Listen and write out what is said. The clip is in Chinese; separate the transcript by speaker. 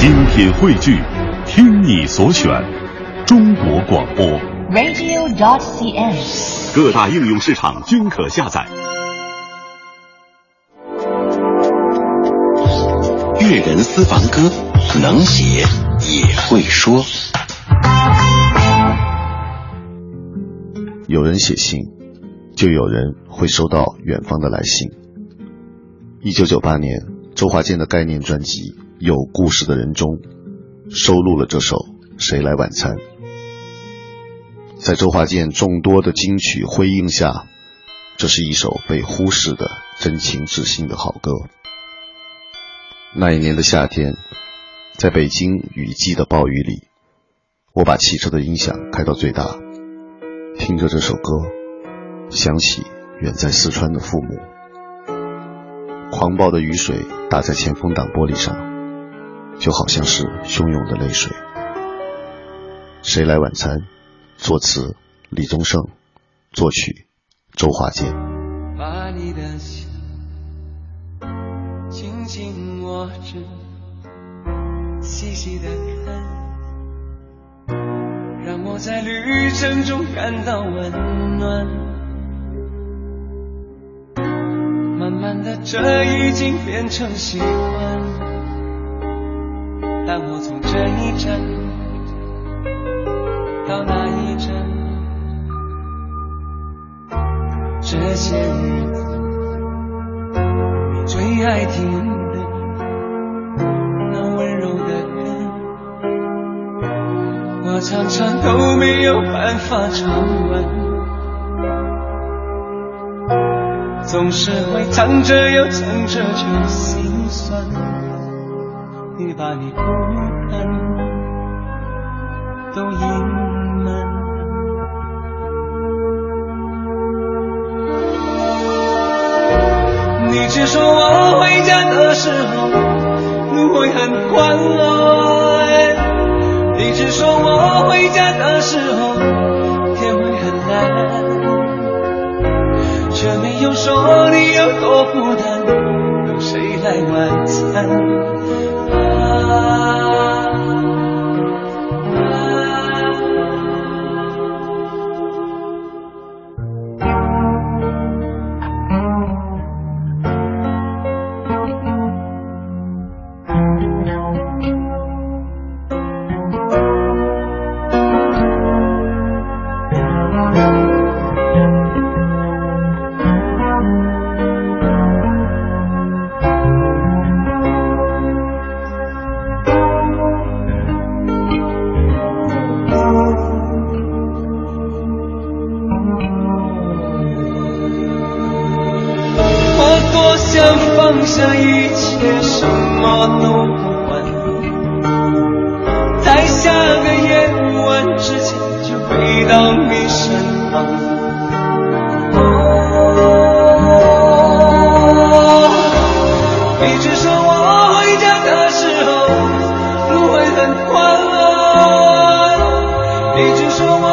Speaker 1: 精品汇聚，听你所选，中国广播。
Speaker 2: radio.dot.cn，。
Speaker 1: 各大应用市场均可下载。
Speaker 3: 粤人私房歌，能写也会说。
Speaker 4: 有人写信，就有人会收到远方的来信。一九九八年，周华健的概念专辑《有故事的人》中，收录了这首《谁来晚餐》。在周华健众多的金曲辉映下，这是一首被忽视的真情至性的好歌。那一年的夏天，在北京雨季的暴雨里，我把汽车的音响开到最大。听着这首歌，想起远在四川的父母。狂暴的雨水打在前风挡玻璃上，就好像是汹涌的泪水。谁来晚餐？作词李宗盛，作曲周华健。
Speaker 5: 把你的心紧紧握着，细细的看，让我在旅程中感到温暖。慢慢的，这已经变成习惯。但我从这一站到那一站，这些日子你最爱听的那温柔的歌，我常常都没有办法唱完。总是会唱着又唱着就心酸，你把你孤单都隐瞒。你只说我回家的时候路会很宽了，你只说我回家的时候天会很蓝。却没有说你我想放下一切，什么都不管，在下个夜晚之前就回到你身旁。哦，你只说我回家的时候路会很宽了，你只说我